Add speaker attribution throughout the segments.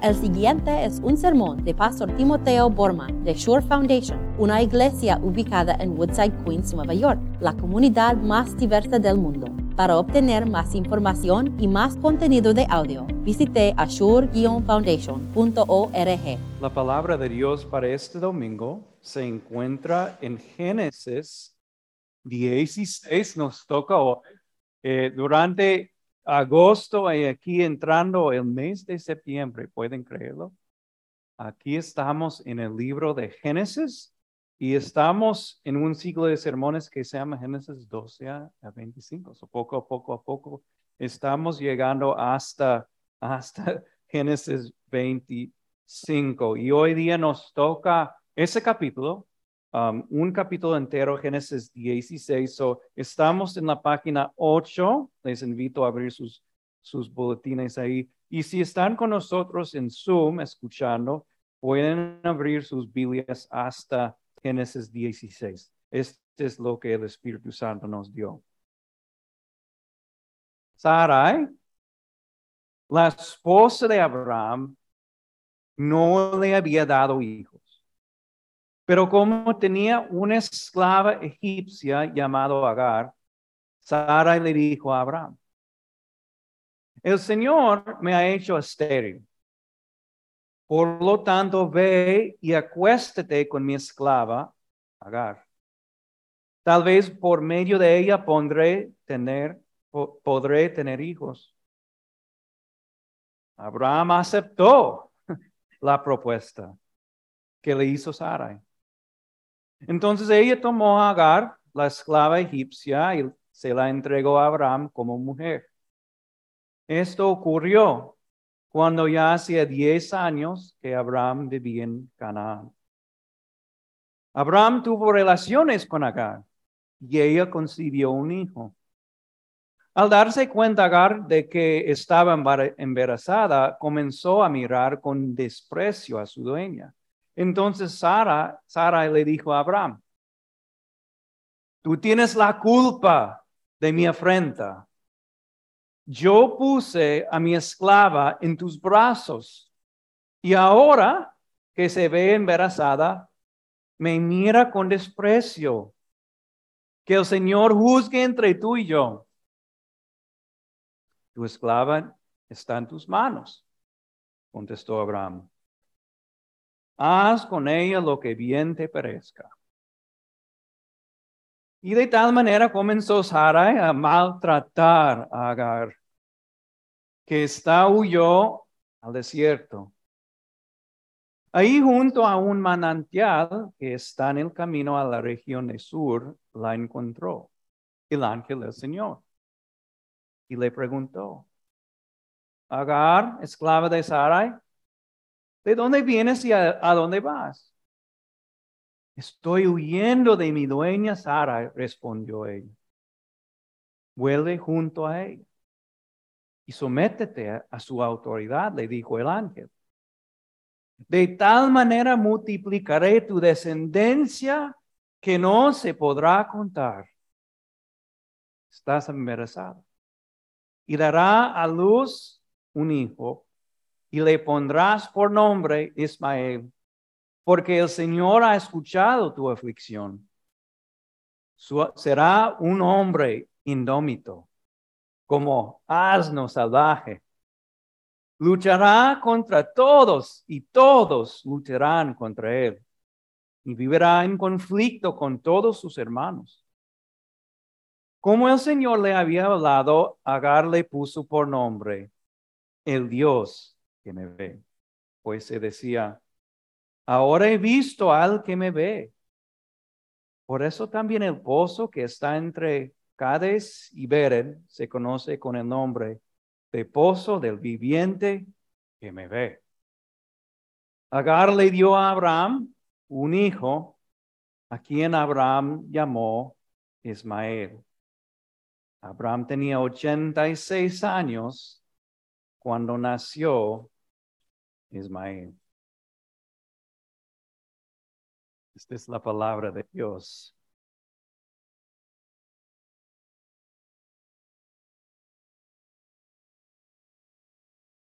Speaker 1: El siguiente es un sermón de Pastor Timoteo Borman de Shore Foundation, una iglesia ubicada en Woodside, Queens, Nueva York, la comunidad más diversa del mundo. Para obtener más información y más contenido de audio, visite ashore-foundation.org.
Speaker 2: La palabra de Dios para este domingo se encuentra en Génesis 16, nos toca hoy. Eh, durante agosto y aquí entrando el mes de septiembre, ¿pueden creerlo? Aquí estamos en el libro de Génesis y estamos en un ciclo de sermones que se llama Génesis 12 a 25. So, poco a poco a poco estamos llegando hasta, hasta Génesis 25. Y hoy día nos toca ese capítulo, um, un capítulo entero, Génesis 16. So, estamos en la página 8. Les invito a abrir sus, sus boletines ahí. Y si están con nosotros en Zoom escuchando, pueden abrir sus Biblias hasta Génesis 16. Este es lo que el Espíritu Santo nos dio. Sarai, la esposa de Abraham, no le había dado hijos. Pero como tenía una esclava egipcia llamada Agar, Sarai le dijo a Abraham, el Señor me ha hecho estéril. Por lo tanto, ve y acuéstate con mi esclava, Agar. Tal vez por medio de ella pondré tener, podré tener hijos. Abraham aceptó la propuesta que le hizo Sarai. Entonces ella tomó a Agar, la esclava egipcia, y se la entregó a Abraham como mujer. Esto ocurrió cuando ya hacía diez años que Abraham vivía en Canaán. Abraham tuvo relaciones con Agar y ella concibió un hijo. Al darse cuenta Agar de que estaba embarazada, comenzó a mirar con desprecio a su dueña. Entonces Sara, Sara le dijo a Abraham, tú tienes la culpa de mi afrenta. Yo puse a mi esclava en tus brazos y ahora que se ve embarazada, me mira con desprecio. Que el Señor juzgue entre tú y yo. Tu esclava está en tus manos, contestó Abraham haz con ella lo que bien te parezca. Y de tal manera comenzó Sarai a maltratar a Agar, que está huyó al desierto. Ahí junto a un manantial que está en el camino a la región de sur, la encontró el ángel del Señor. Y le preguntó, Agar, esclava de Sarai, ¿De dónde vienes y a, dónde vas? Estoy huyendo de mi dueña Sara, respondió él. Vuelve junto a ella y sométete a, a su autoridad, le dijo el ángel. De tal manera multiplicaré tu descendencia que no se podrá contar. Estás embarazada. Y dará a luz un hijo y le pondrás por nombre Ismael, porque el Señor ha escuchado tu aflicción. será un hombre indómito, como asno salvaje. Luchará contra todos y todos lucharán contra él. Y vivirá en conflicto con todos sus hermanos. Como el Señor le había hablado, Agar le puso por nombre el Dios me ve. Pues se decía, ahora he visto al que me ve. Por eso también el pozo que está entre Cades y Beren se conoce con el nombre de pozo del viviente que me ve. Agar le dio a Abraham un hijo, a quien Abraham llamó Ismael. Abraham tenía 86 años cuando nació Esta es la palabra de Dios.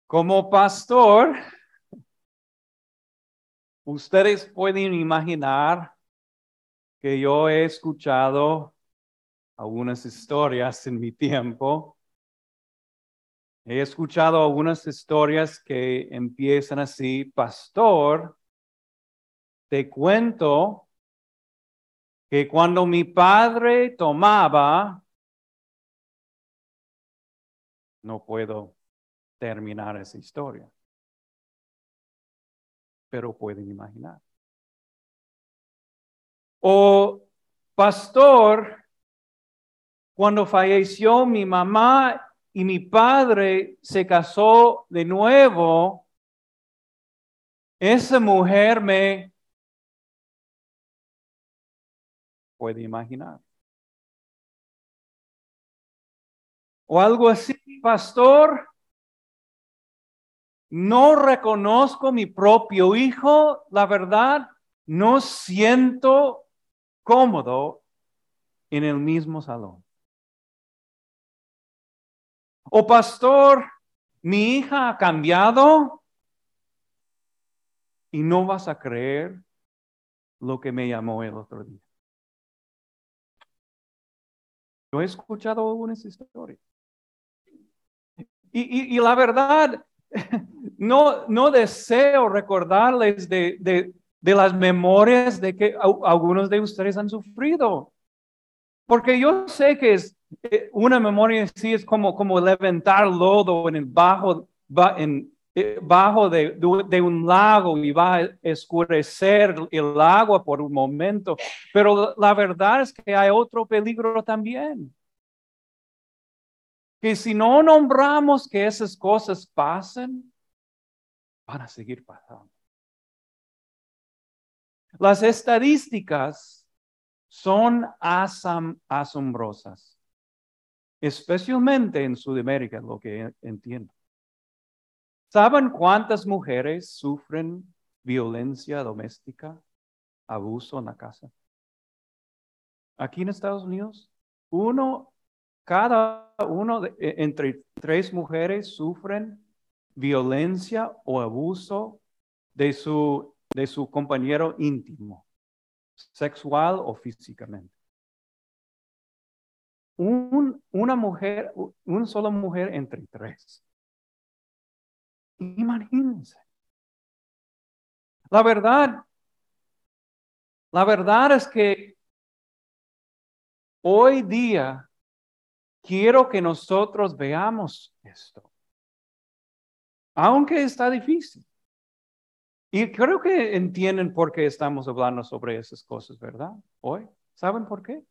Speaker 2: Como pastor, Ustedes pueden imaginar que yo he escuchado algunas historias en mi tiempo. He escuchado algunas historias que empiezan así, pastor, te cuento que cuando mi padre tomaba, no puedo terminar esa historia, pero pueden imaginar. O pastor, cuando falleció mi mamá y mi padre se casó de nuevo, esa mujer me puede imaginar. O algo así, pastor, no reconozco mi propio hijo, la verdad, no siento cómodo en el mismo salón. O pastor, mi hija ha cambiado y no vas a creer lo que me llamó el otro día. Yo he escuchado algunas historias. Y, la verdad, no, deseo recordarles de las memorias de que algunos de ustedes han sufrido. Porque yo sé que es eh, una memoria en sí es como, como levantar lodo en el bajo, en, eh, bajo de, de, un lago y va a escurecer el agua por un momento. Pero la verdad es que hay otro peligro también. Que si no nombramos que esas cosas pasen, van a seguir pasando. Las estadísticas son asombrosas, especialmente en Sudamérica, lo que entiendo. ¿Saben cuántas mujeres sufren violencia doméstica, abuso en la casa? Aquí en Estados Unidos, uno, cada uno de, e, entre tres mujeres sufren violencia o abuso de su de su compañero íntimo, sexual o físicamente. una mujer, una sola mujer entre tres. Imagínense. La verdad, la verdad es que hoy día quiero que nosotros veamos esto. Aunque está difícil. Y creo que entienden por qué estamos hablando sobre esas cosas, ¿verdad? Hoy. ¿Saben por qué?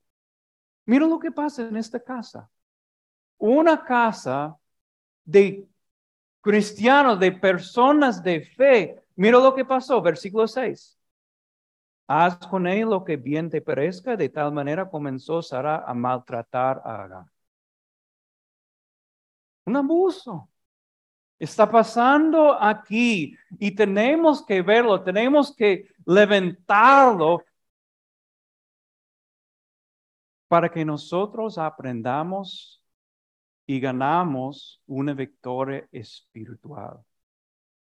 Speaker 2: Mira lo que pasa en esta casa. Una casa de cristianos, de personas de fe. Mira lo que pasó, versículo 6. Haz con él lo que bien te parezca, de tal manera comenzó Sara a maltratar a Agar. Un abuso. Está pasando aquí y tenemos que verlo, tenemos que levantarlo para que nosotros aprendamos y ganamos una victoria espiritual.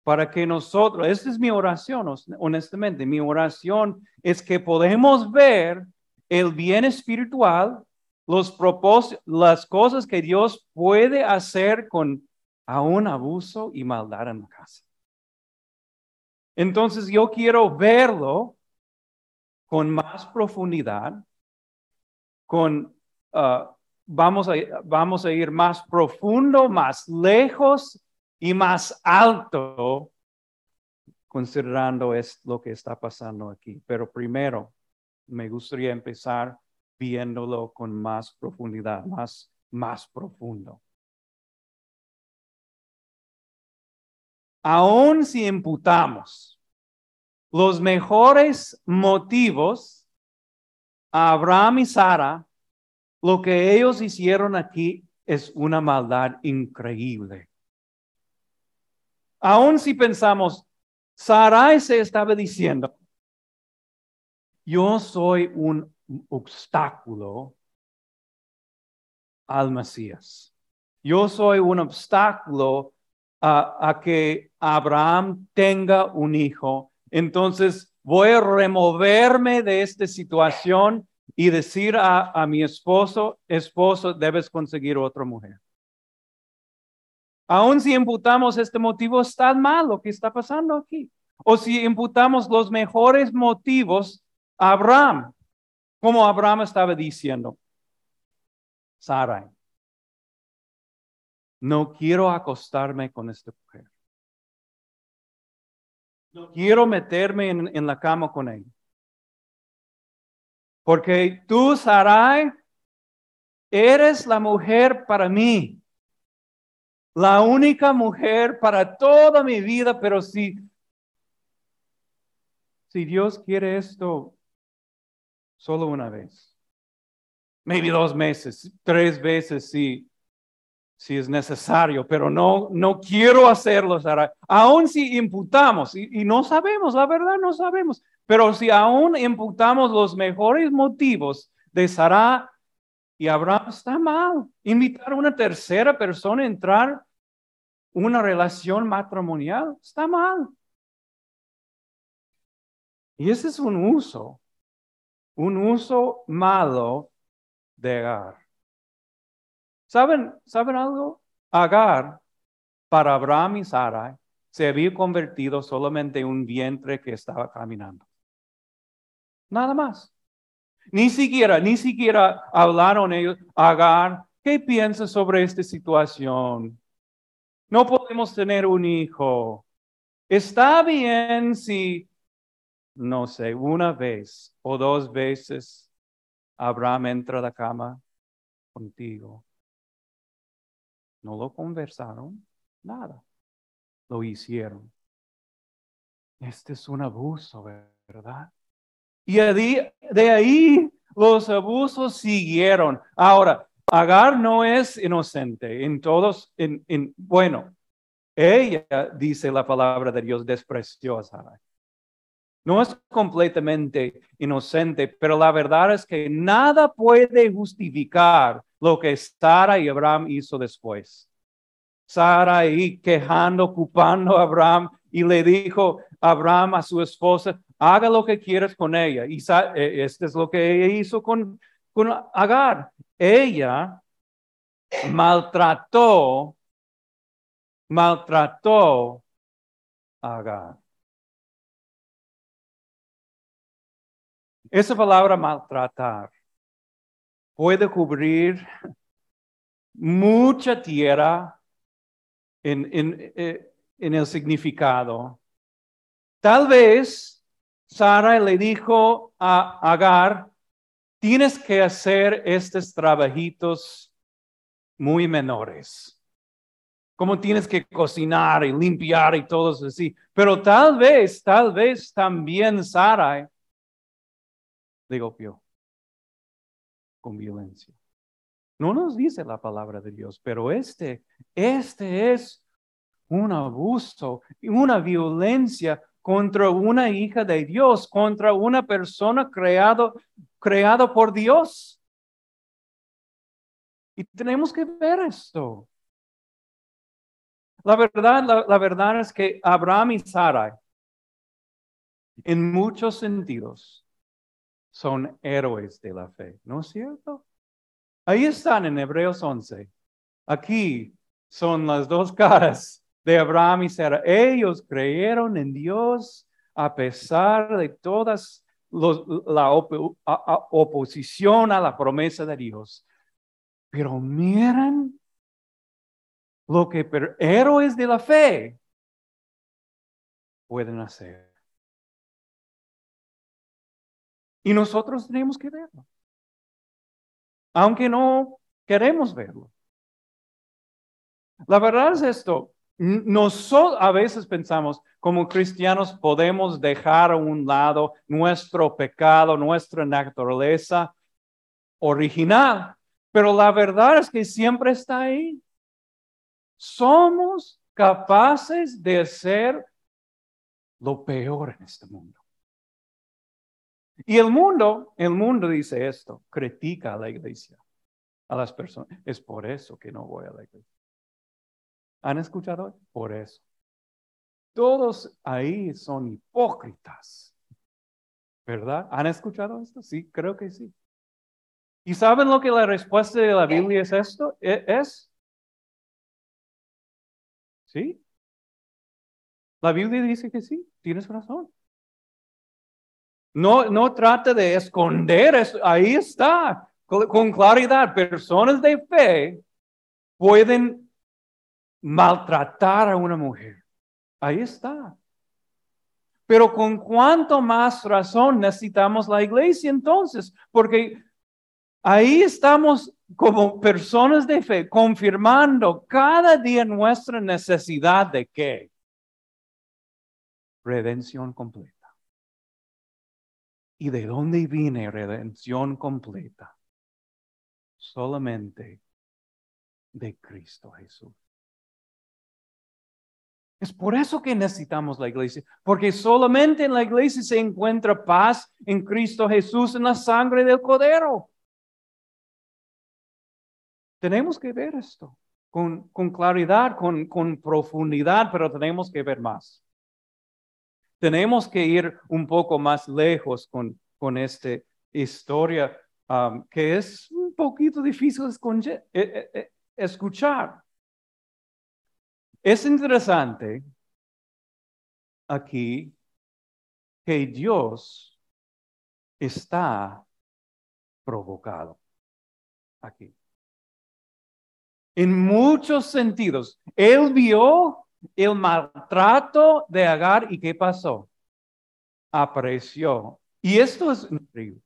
Speaker 2: Para que nosotros, esta es mi oración, honestamente, mi oración es que podemos ver el bien espiritual, los propósitos, las cosas que Dios puede hacer con a un abuso y maldad en la casa. Entonces yo quiero verlo con más profundidad, con, uh, vamos, a, vamos a ir más profundo, más lejos y más alto, considerando es lo que está pasando aquí. Pero primero, me gustaría empezar viéndolo con más profundidad, más, más profundo. Aun si imputamos los mejores motivos a Abraham y Sara, lo que ellos hicieron aquí es una maldad increíble. Aun si pensamos, Sarai se estaba diciendo, yo soy un obstáculo al Mesías. Yo soy un obstáculo a, que Abraham tenga un hijo entonces voy a removerme de esta situación y decir a, a mi esposo, esposo, debes conseguir otra mujer. Aun si imputamos este motivo, está mal lo que está pasando aquí. O si imputamos los mejores motivos a Abraham, como Abraham estaba diciendo, Sarai, no quiero acostarme con esta mujer. No quiero meterme en, la cama con ella. Porque tú, Sarai, eres la mujer para mí. La única mujer para toda mi vida, pero si, si Dios quiere esto solo una vez, maybe dos meses, tres veces, si, si es necesario, pero no, no quiero hacerlo, Sarai. Aún si imputamos, y, y no sabemos, la verdad no sabemos, pero si aún imputamos los mejores motivos de Sara y Abraham, está mal. Invitar a una tercera persona a entrar una relación matrimonial, está mal. Y ese es un uso, un uso malo de Agar. ¿Saben, ¿Saben algo? Agar, para Abraham y Sara, se había convertido solamente en un vientre que estaba caminando. Nada más. Ni siquiera, ni siquiera hablaron ellos, Agar, ¿qué piensas sobre esta situación? No podemos tener un hijo. Está bien si, no sé, una vez o dos veces Abraham entra a la cama contigo. No lo conversaron, nada. Lo hicieron. Este es un abuso, ¿verdad? Y de ahí los abusos siguieron. Ahora, Agar no es inocente en todos, en, en, bueno, ella, dice la palabra de Dios, despreció a. No es completamente inocente, pero la verdad es que nada puede justificar lo que Sara y Abraham hizo después. Sara ahí quejando, ocupando a Abraham y le dijo a Abraham a su esposa, haga lo que quieras con ella. Y eh, este es lo que hizo con, con Agar. Ella maltrató, maltrató a Agar. Esa palabra maltratar puede cubrir mucha tierra en, en, eh, en el significado. Tal vez Sara le dijo a Agar, tienes que hacer estos trabajitos muy menores. Como tienes que cocinar y limpiar y todo así. Pero tal vez, tal vez también Sara le golpeó violencia. No nos dice la palabra de Dios, pero este, este es un abuso, una violencia contra una hija de Dios, contra una persona creado, creado por Dios. Y tenemos que ver esto. La verdad, la, verdad es que Abraham y Sara, en muchos sentidos, son héroes de la fe, ¿no es cierto? Ahí están en Hebreos 11. Aquí son las dos caras de Abraham y Sara. Ellos creyeron en Dios a pesar de todas la oposición a la promesa de Dios. Pero miren lo que héroes de la fe pueden hacer. Y nosotros tenemos que verlo. Aunque no queremos verlo. La verdad es esto, nosotros a veces pensamos, como cristianos podemos dejar a un lado nuestro pecado, nuestra naturaleza original, pero la verdad es que siempre está ahí. Somos capaces de hacer lo peor en este mundo. Y el mundo, el mundo dice esto, critica a la iglesia, a las personas. Es por eso que no voy a la iglesia. ¿Han escuchado? Por eso. todos ahí son hipócritas. ¿Verdad? ¿Han escuchado esto? Sí, creo que sí. ¿Y saben lo que la respuesta de la Biblia es esto? ¿E-, ¿Es? ¿Sí? La Biblia dice que sí, tienes razón. No, no trata de esconder, eso. ahí está, con claridad. Personas de fe pueden maltratar a una mujer. Ahí está. Pero con cuánto más razón necesitamos la iglesia entonces, porque ahí estamos como personas de fe confirmando cada día nuestra necesidad de qué? Redención completa. ¿Y de dónde viene redención completa? Solamente de Cristo Jesús. Es por eso que necesitamos la iglesia, porque solamente en la iglesia se encuentra paz en Cristo Jesús, en la sangre del Cordero. Tenemos que ver esto con, con claridad, con, con profundidad, pero tenemos que ver más. Tenemos que ir un poco más lejos con, con esta historia um, que es un poquito difícil eh, eh, eh, escuchar. Es interesante aquí que Dios está provocado aquí. En muchos sentidos, Él vio el maltrato de Agar y ¿qué pasó? Apareció. Y esto es increíble.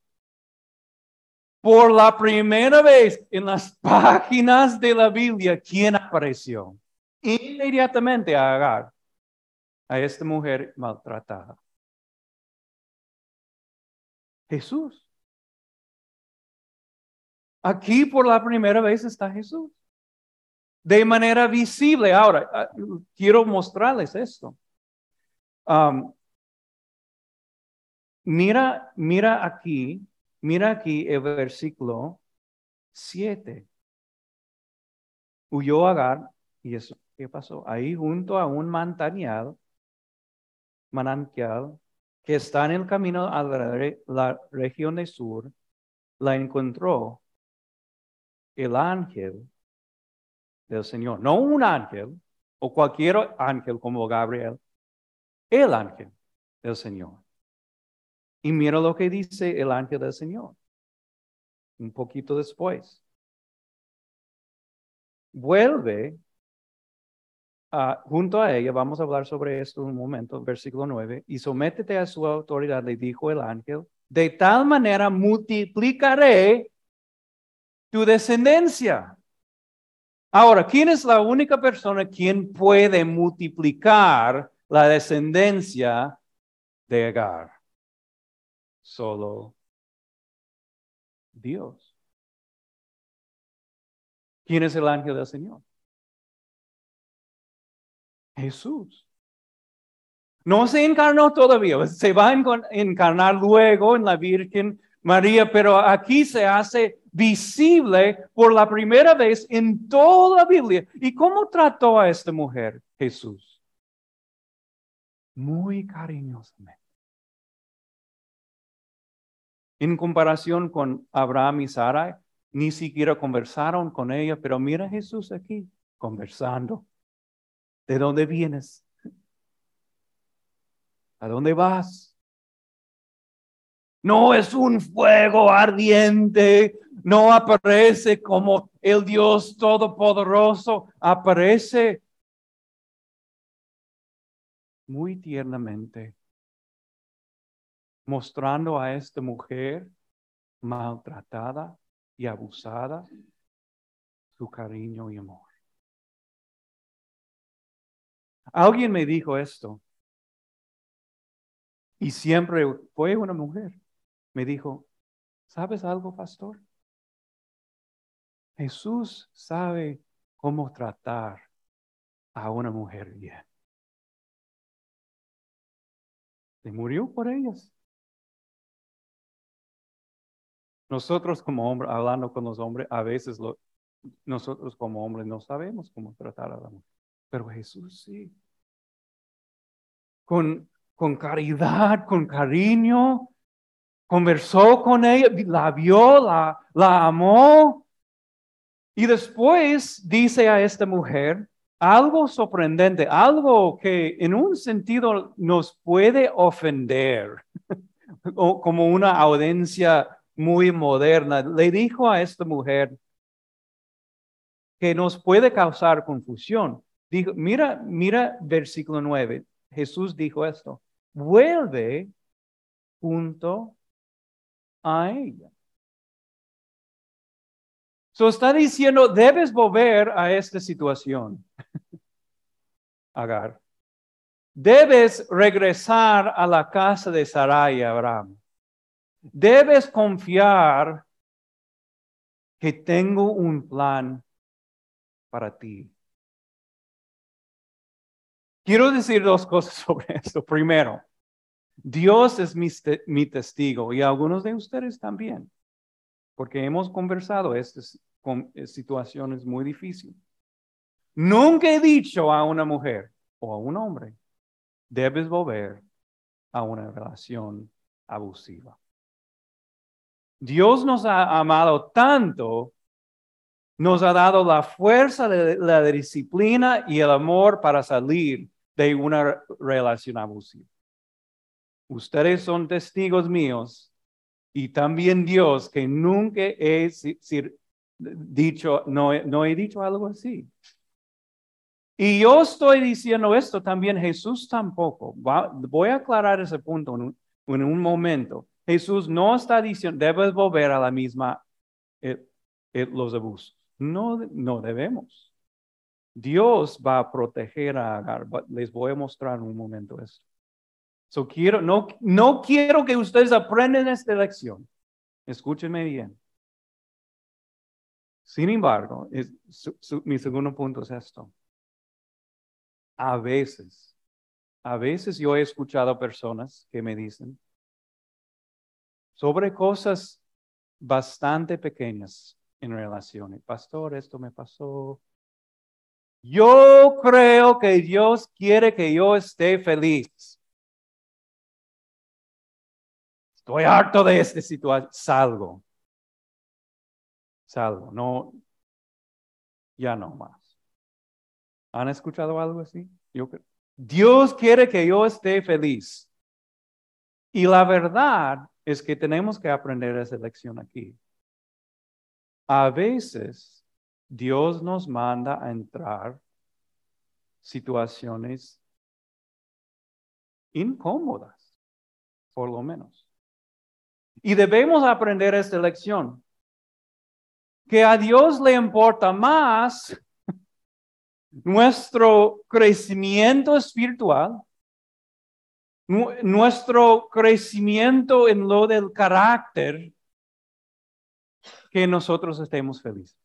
Speaker 2: Por la primera vez en las páginas de la Biblia, ¿quién apareció? inmediatamente a Agar, a esta mujer maltratada. Jesús. Aquí por la primera vez está Jesús. De manera visible. Ahora, ah, quiero mostrarles esto. Mira, mira aquí, mira aquí el versículo 7. Huyó Agar y eso ¿Qué pasó? Ahí junto a un manantial, manantial que está en el camino a la, región del sur, la encontró el ángel del Señor. No un ángel o cualquier ángel como Gabriel, el ángel del Señor. Y mira lo que dice el ángel del Señor. Un poquito después. Vuelve junto a ella, vamos a hablar sobre esto un momento, versículo 9, y sométete a su autoridad, le dijo el ángel, de tal manera multiplicaré tu descendencia. Ahora, ¿quién es la única persona quien puede multiplicar la descendencia de Agar? Solo Dios. ¿Quién es el ángel del Señor? Jesús. No se encarnó todavía, se va a encarnar luego en la Virgen María, pero aquí se hace visible por la primera vez en toda la Biblia. ¿Y cómo trató a esta mujer Jesús? Muy cariñosamente. En comparación con Abraham y Sara, ni siquiera conversaron con ella, pero mira Jesús aquí conversando. ¿De dónde vienes? ¿A dónde vas? No es un fuego ardiente, no aparece como el Dios Todopoderoso, aparece muy tiernamente, mostrando a esta mujer maltratada y abusada su cariño y amor. Alguien me dijo esto. Y siempre fue una mujer. Me dijo, ¿sabes algo, pastor? Jesús sabe cómo tratar a una mujer bien. Se murió por ellas. Nosotros como hombres, hablando con los hombres, a veces nosotros como hombres no sabemos cómo tratar a la mujer. Pero Jesús sí. con, con caridad, con cariño, conversó con ella, la vio, la, la amó. Y después dice a esta mujer algo sorprendente, algo que en un sentido nos puede ofender, como una audiencia muy moderna. Le dijo a esta mujer que nos puede causar confusión. Dijo, mira, mira versículo 9. Jesús dijo esto, vuelve junto a ella. So está diciendo, debes volver a esta situación. Agar. Debes regresar a la casa de Sarai Abraham. Debes confiar que tengo un plan para ti. Quiero decir dos cosas sobre esto. Primero, Dios es mi, testigo y algunos de ustedes también, porque hemos conversado estas eh, situaciones muy difíciles. Nunca he dicho a una mujer o a un hombre, debes volver a una relación abusiva. Dios nos ha amado tanto, nos ha dado la fuerza, la disciplina y el amor para salir de una relación abusiva. Ustedes son testigos míos y también Dios que nunca he dicho, no, no he dicho algo así. Y yo estoy diciendo esto también, Jesús tampoco. voy a aclarar ese punto en un, momento. Jesús no está diciendo, debes volver a la misma, eh, eh, los abusos. No, no debemos. Dios va a proteger a Agar. Les voy a mostrar en un momento esto. So quiero, no, no quiero que ustedes aprendan esta lección. Escúchenme bien. Sin embargo, mi segundo punto es esto. A veces, a veces yo he escuchado personas que me dicen sobre cosas bastante pequeñas en relaciones. Pastor, esto me pasó. Yo creo que Dios quiere que yo esté feliz. Estoy harto de esta situación. Salgo. Salgo. No, ya no más. ¿Han escuchado algo así? Yo, Dios quiere que yo esté feliz. Y la verdad es que tenemos que aprender esa lección aquí. A veces Dios nos manda a entrar situaciones incómodas, por lo menos. Y debemos aprender esta lección. Que a Dios le importa más nuestro crecimiento espiritual, nuestro crecimiento en lo del carácter, que nosotros estemos felices.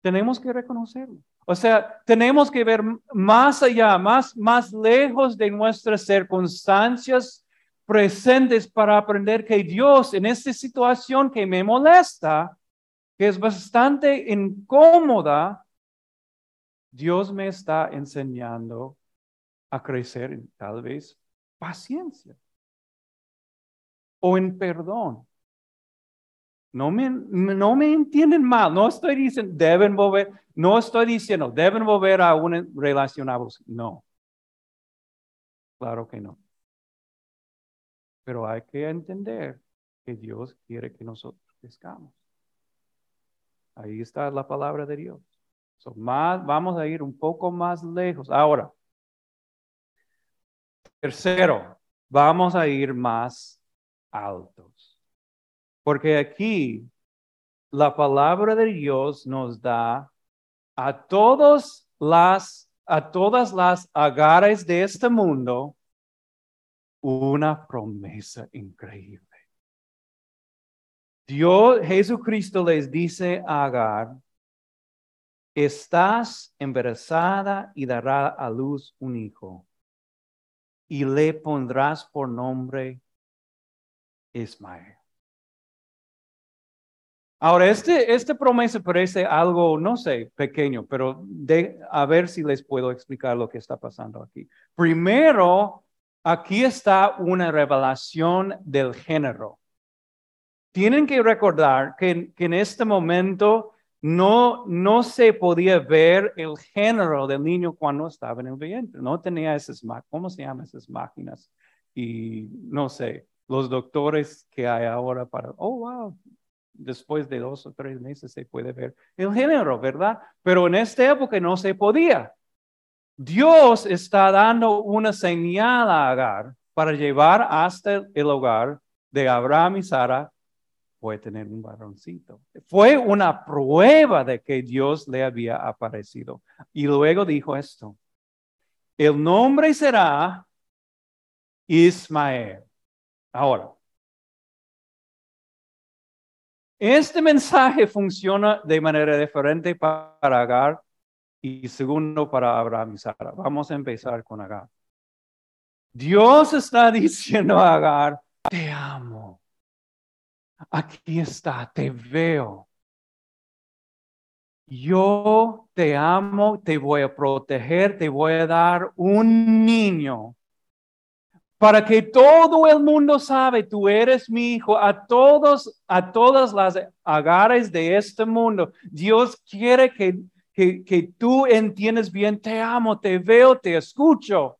Speaker 2: Tenemos que reconocerlo. O sea, tenemos que ver más allá, más, más lejos de nuestras circunstancias presentes para aprender que Dios en esta situación que me molesta, que es bastante incómoda, Dios me está enseñando a crecer en tal vez paciencia o en perdón. No me, no me entienden mal, no estoy diciendo deben volver, no estoy diciendo deben volver a una relación abusiva, no. Claro que no. Pero hay que entender que Dios quiere que nosotros crezcamos. Ahí está la palabra de Dios. más, vamos a ir un poco más lejos. Ahora, tercero, vamos a ir más altos. Porque aquí la palabra de Dios nos da a todos las a todas las agares de este mundo una promesa increíble. Dios, Jesucristo les dice a Agar, estás embarazada y dará a luz un hijo y le pondrás por nombre Ismael. Ahora, este, esta promesa parece algo, no sé, pequeño, pero de, a ver si les puedo explicar lo que está pasando aquí. Primero, aquí está una revelación del género. Tienen que recordar que, en este momento no, no se podía ver el género del niño cuando estaba en el vientre. No tenía esas, ¿cómo se llaman esas máquinas? Y no sé, los doctores que hay ahora para, oh, wow, después de dos o tres meses se puede ver el género, ¿verdad? Pero en esta época no se podía. Dios está dando una señal a Agar para llevar hasta el hogar de Abraham y Sara puede tener un varoncito. Fue una prueba de que Dios le había aparecido. Y luego dijo esto, el nombre será Ismael. Ahora, este mensaje funciona de manera diferente para Agar y segundo para Abraham y Sara. Vamos a empezar con Agar. Dios está diciendo Agar, te amo aquí está, te veo. Yo te amo, te voy a proteger, te voy a dar un niño para que todo el mundo sabe, tú eres mi hijo, a todos, a todas las agares de este mundo. Dios quiere que, que, tú entiendes bien, te amo, te veo, te escucho.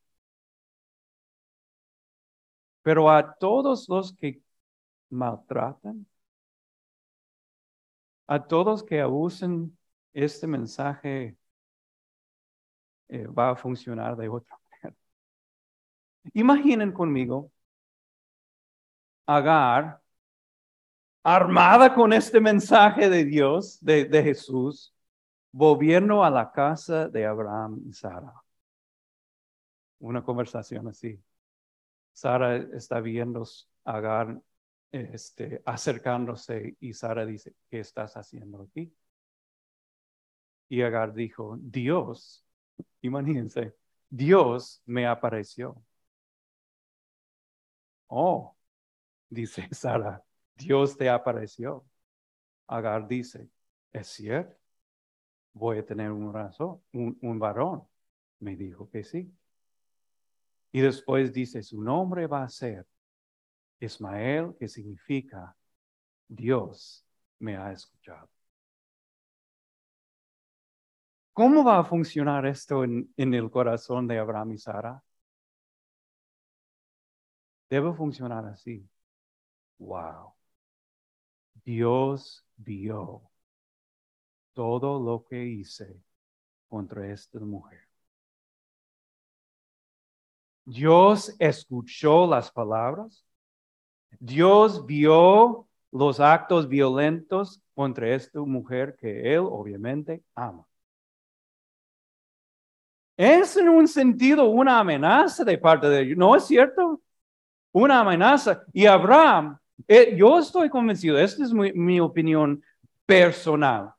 Speaker 2: Pero a todos los que maltratan, a todos que abusen este mensaje eh, va a funcionar de otra manera. Imaginen conmigo Agar armada con este mensaje de Dios, de, de Jesús, volviendo a la casa de Abraham y Sara. Una conversación así. Sara está viendo a Agar este, acercándose y Sara dice, ¿qué estás haciendo aquí? Y Agar dijo, Dios, imagínense, Dios me apareció. Oh, dice Sara, Dios te apareció. Agar dice, es cierto, voy a tener un, razón, un, un varón. Me dijo que sí. Y después dice, su nombre va a ser Ismael, que significa Dios me ha escuchado. ¿Cómo va a funcionar esto en, el corazón de Abraham y Sara? Debe funcionar así. Wow. Dios vio todo lo que hice contra esta mujer. Dios escuchó las palabras Dios vio los actos violentos contra esta mujer que él obviamente ama. Es en un sentido una amenaza de parte de Dios, ¿no es cierto? Una amenaza. Y Abraham, eh, yo estoy convencido, esta es mi opinión personal,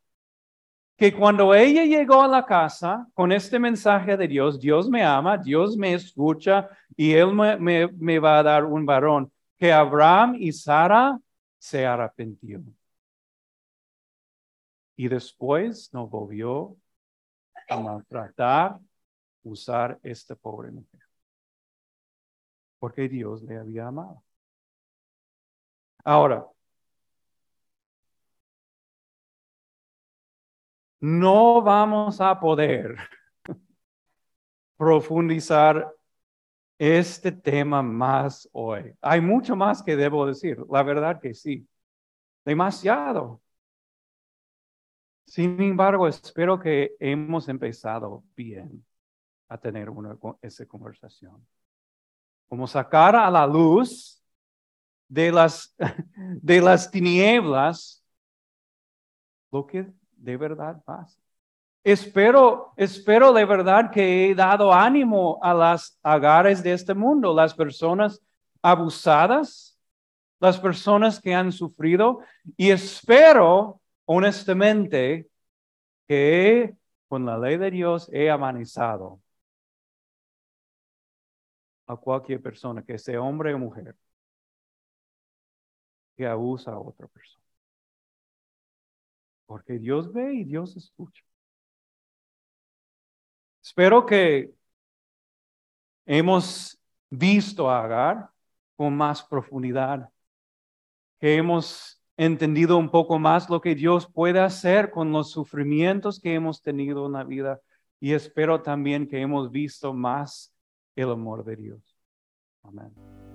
Speaker 2: que cuando ella llegó a la casa con este mensaje de Dios, Dios me ama, Dios me escucha y Él me, me va a dar un varón que Abraham y Sara se arrepintieron. Y después no volvió a maltratar, usar esta pobre mujer. Porque Dios le había amado. Ahora, no vamos a poder profundizar este tema más hoy. Hay mucho más que debo decir, la verdad que sí. Demasiado. Sin embargo, espero que hemos empezado bien a tener una, esa conversación. Como sacar a la luz de las, de las tinieblas lo que de verdad pasa. Espero, espero de verdad que he dado ánimo a las agares de este mundo, las personas abusadas, las personas que han sufrido, y espero honestamente que con la ley de Dios he amanizado a cualquier persona, que sea hombre o mujer, que abusa a otra persona. Porque Dios ve y Dios escucha. Espero que hemos visto a Agar con más profundidad, que hemos entendido un poco más lo que Dios puede hacer con los sufrimientos que hemos tenido en la vida y espero también que hemos visto más el amor de Dios. Amén.